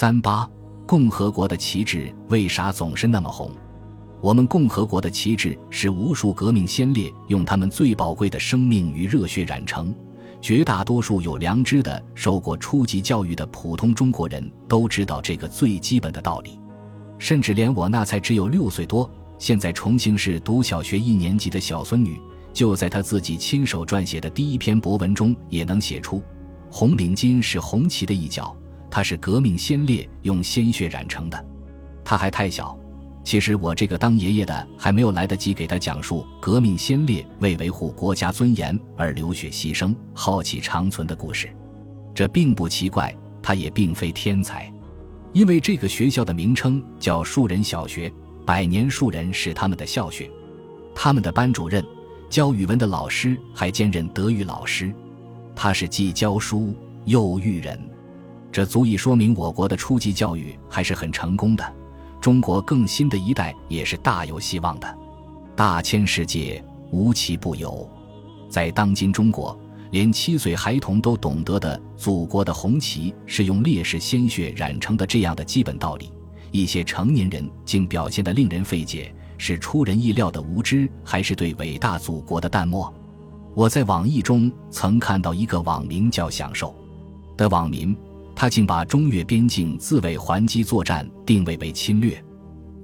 三八，共和国的旗帜为啥总是那么红？我们共和国的旗帜是无数革命先烈用他们最宝贵的生命与热血染成。绝大多数有良知的、受过初级教育的普通中国人都知道这个最基本的道理。甚至连我那才只有六岁多、现在重庆市读小学一年级的小孙女，就在她自己亲手撰写的第一篇博文中，也能写出：红领巾是红旗的一角，他是革命先烈用鲜血染成的。他还太小。其实我这个当爷爷的还没有来得及给他讲述革命先烈为维护国家尊严而流血牺牲、浩气长存的故事，这并不奇怪，他也并非天才，因为这个学校的名称叫树人小学，百年树人是他们的校训，他们的班主任教语文的老师还兼任德语老师，他是既教书又育人，这足以说明我国的初级教育还是很成功的。中国更新的一代也是大有希望的，大千世界无奇不有。在当今中国，连七岁孩童都懂得的祖国的红旗是用烈士鲜血染成的这样的基本道理，一些成年人竟表现得令人费解，是出人意料的无知，还是对伟大祖国的淡漠？我在网易中曾看到一个网名叫“享受”的网民。他竟把中越边境自卫还击作战定位为侵略，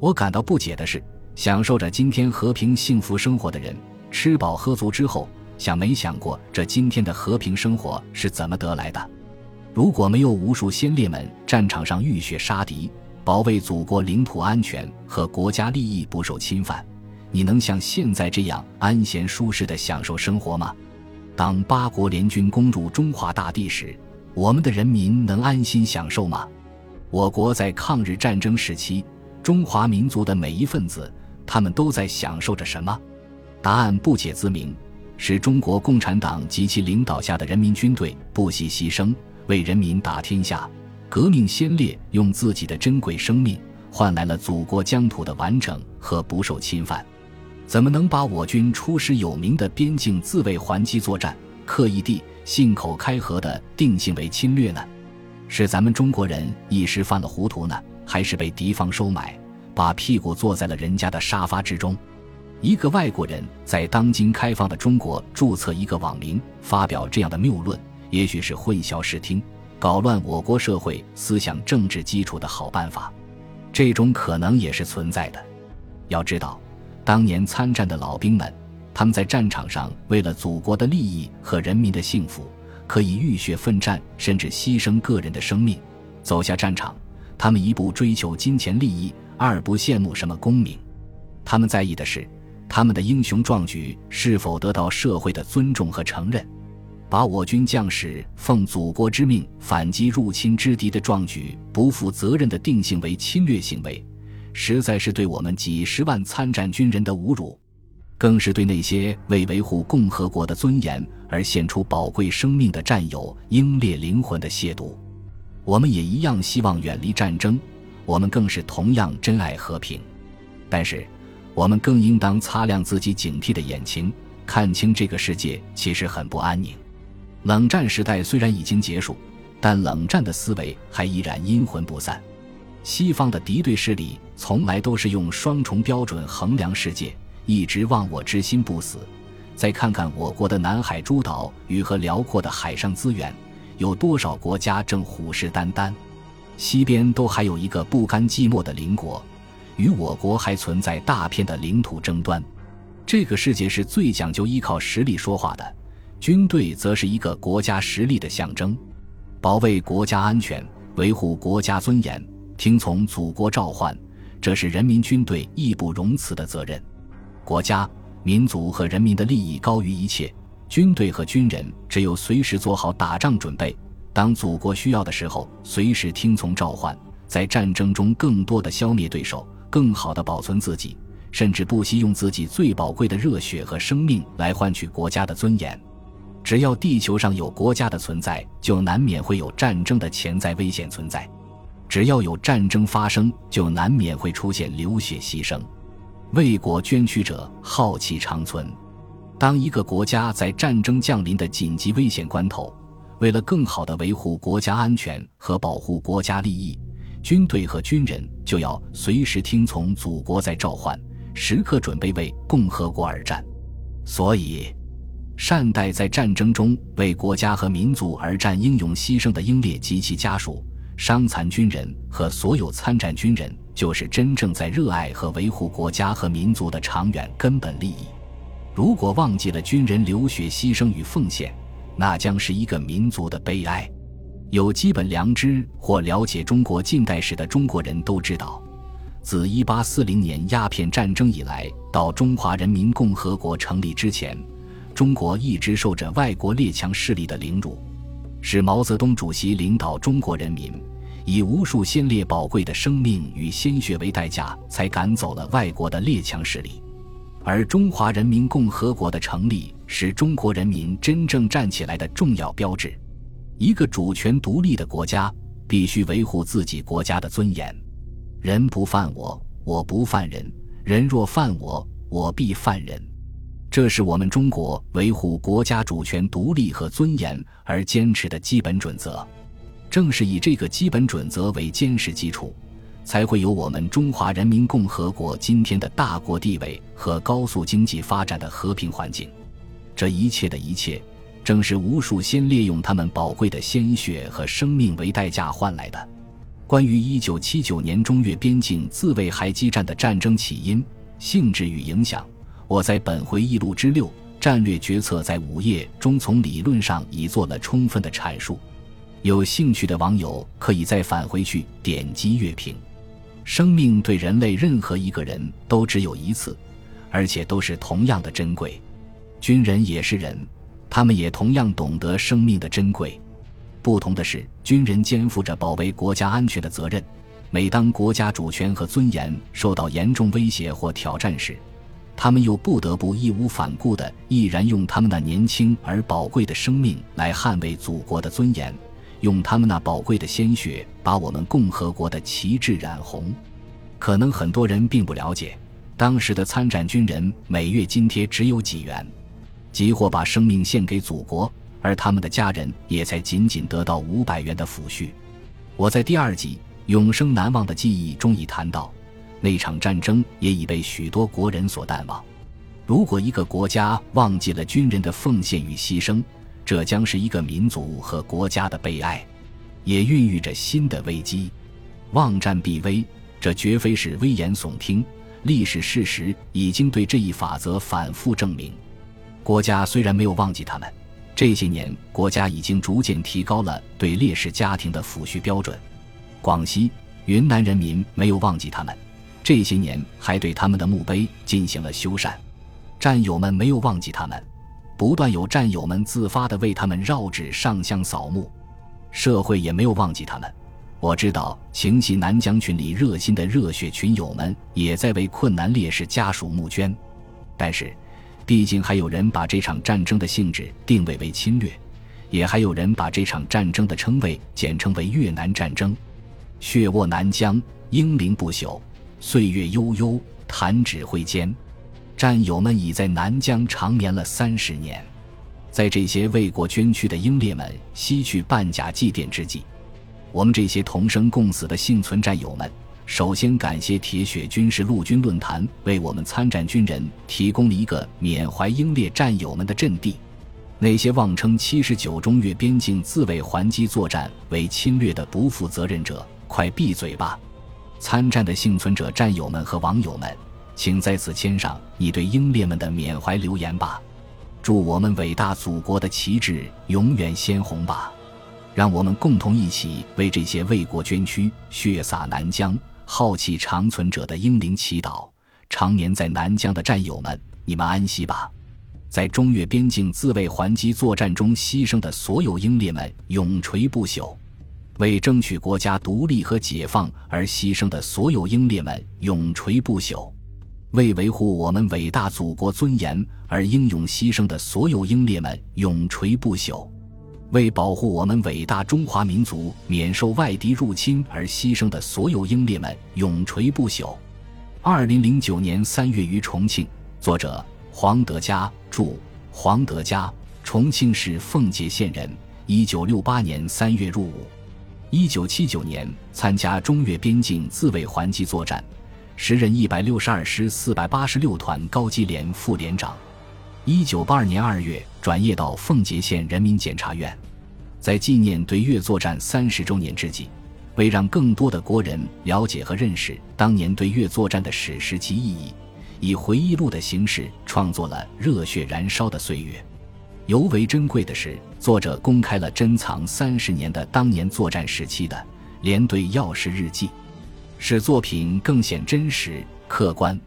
我感到不解的是，享受着今天和平幸福生活的人，吃饱喝足之后，想没想过这今天的和平生活是怎么得来的？如果没有无数先烈们战场上浴血杀敌，保卫祖国领土安全和国家利益不受侵犯，你能像现在这样安闲舒适的享受生活吗？当八国联军攻入中华大地时。我们的人民能安心享受吗？我国在抗日战争时期，中华民族的每一份子，他们都在享受着什么？答案不解自明：是中国共产党及其领导下的人民军队不惜牺牲，为人民打天下。革命先烈用自己的珍贵生命，换来了祖国疆土的完整和不受侵犯。怎么能把我军出师有名的边境自卫还击作战刻意地？信口开河的定性为侵略呢？是咱们中国人一时犯了糊涂呢，还是被敌方收买，把屁股坐在了人家的沙发之中？一个外国人在当今开放的中国注册一个网名，发表这样的谬论，也许是混淆视听、搞乱我国社会思想政治基础的好办法。这种可能也是存在的。要知道，当年参战的老兵们。他们在战场上为了祖国的利益和人民的幸福，可以浴血奋战，甚至牺牲个人的生命走下战场。他们一不追求金钱利益，二不羡慕什么功名，他们在意的是他们的英雄壮举是否得到社会的尊重和承认。把我军将士奉祖国之命反击入侵之敌的壮举不负责任的定性为侵略行为，实在是对我们几十万参战军人的侮辱。更是对那些为维护共和国的尊严而献出宝贵生命的战友英烈灵魂的亵渎。我们也一样希望远离战争，我们更是同样珍爱和平。但是，我们更应当擦亮自己警惕的眼睛，看清这个世界其实很不安宁。冷战时代虽然已经结束，但冷战的思维还依然阴魂不散。西方的敌对势力从来都是用双重标准衡量世界。一直忘我之心不死，再看看我国的南海诸岛与和辽阔的海上资源，有多少国家正虎视眈眈？西边都还有一个不甘寂寞的邻国，与我国还存在大片的领土争端。这个世界是最讲究依靠实力说话的，军队则是一个国家实力的象征。保卫国家安全，维护国家尊严，听从祖国召唤，这是人民军队义不容辞的责任。国家、民族和人民的利益高于一切，军队和军人只有随时做好打仗准备，当祖国需要的时候，随时听从召唤，在战争中更多的消灭对手，更好的保存自己，甚至不惜用自己最宝贵的热血和生命来换取国家的尊严。只要地球上有国家的存在，就难免会有战争的潜在危险存在；只要有战争发生，就难免会出现流血牺牲。为国捐躯者，浩气长存。当一个国家在战争降临的紧急危险关头，为了更好地维护国家安全和保护国家利益，军队和军人就要随时听从祖国在召唤，时刻准备为共和国而战。所以，善待在战争中为国家和民族而战、英勇牺牲的英烈及其家属、伤残军人和所有参战军人，就是真正在热爱和维护国家和民族的长远根本利益。如果忘记了军人流血牺牲与奉献，那将是一个民族的悲哀。有基本良知或了解中国近代史的中国人都知道，自1840年鸦片战争以来到中华人民共和国成立之前，中国一直受着外国列强势力的凌辱，是毛泽东主席领导中国人民以无数先烈宝贵的生命与鲜血为代价，才赶走了外国的列强势力。而中华人民共和国的成立，是中国人民真正站起来的重要标志。一个主权独立的国家必须维护自己国家的尊严。人不犯我，我不犯人；人若犯我，我必犯人。这是我们中国维护国家主权独立和尊严而坚持的基本准则。正是以这个基本准则为坚实基础，才会有我们中华人民共和国今天的大国地位和高速经济发展的和平环境。这一切的一切。正是无数先烈用他们宝贵的鲜血和生命为代价换来的。关于一九七九年中越边境自卫海基战的战争起因、性质与影响，我在本回忆录之六“战略决策在午夜”中从理论上已做了充分的阐述。有兴趣的网友可以再返回去点击阅评。生命对人类任何一个人都只有一次，而且都是同样的珍贵。军人也是人。他们也同样懂得生命的珍贵，不同的是，军人肩负着保卫国家安全的责任。每当国家主权和尊严受到严重威胁或挑战时，他们又不得不义无反顾地毅然用他们那年轻而宝贵的生命来捍卫祖国的尊严，用他们那宝贵的鲜血把我们共和国的旗帜染红。可能很多人并不了解，当时的参战军人每月津贴只有几元。即或把生命献给祖国，而他们的家人也才仅仅得到五百元的抚恤。我在第二集《永生难忘的记忆》中已谈到，那场战争也已被许多国人所淡忘。如果一个国家忘记了军人的奉献与牺牲，这将是一个民族和国家的悲哀，也孕育着新的危机。忘战必危，这绝非是危言耸听，历史事实已经对这一法则反复证明。国家虽然没有忘记他们，这些年国家已经逐渐提高了对烈士家庭的抚恤标准。广西、云南人民没有忘记他们，这些年还对他们的墓碑进行了修缮。战友们没有忘记他们，不断有战友们自发地为他们绕指上香扫墓。社会也没有忘记他们。我知道情系南疆群里热心的热血群友们也在为困难烈士家属募捐，但是。毕竟还有人把这场战争的性质定位为侵略，也还有人把这场战争的称谓简称为越南战争。血沃南疆，英灵不朽，岁月悠悠，弹指挥间。战友们已在南疆长眠了三十年，在这些为国捐躯的英烈们西去半甲祭奠之际，我们这些同生共死的幸存战友们。首先感谢铁血军事陆军论坛为我们参战军人提供了一个缅怀英烈战友们的阵地。那些妄称七十九中越边境自卫还击作战为侵略的不负责任者，快闭嘴吧！参战的幸存者战友们和网友们，请在此签上你对英烈们的缅怀留言吧。祝我们伟大祖国的旗帜永远鲜红吧！让我们共同一起为这些为国捐躯、血洒南疆。浩气长存者的英灵祈祷，常年在南疆的战友们，你们安息吧！在中越边境自卫还击作战中牺牲的所有英烈们，永垂不朽；为争取国家独立和解放而牺牲的所有英烈们，永垂不朽；为维护我们伟大祖国尊严而英勇牺牲的所有英烈们，永垂不朽。为保护我们伟大中华民族免受外敌入侵而牺牲的所有英烈们，永垂不朽。二零零九年三月于重庆，作者黄德佳著。黄德佳，重庆市奉节县人，一九六八年三月入伍。一九七九年参加中越边境自卫还击作战，时任一百六十二师四百八十六团高级连副连长。一九八二年二月转业到奉节县人民检察院。在纪念对越作战三十周年之际，为让更多的国人了解和认识当年对越作战的史实及意义，以回忆录的形式创作了《热血燃烧的岁月》。尤为珍贵的是，作者公开了珍藏三十年的当年作战时期的连队要事日记，使作品更显真实客观。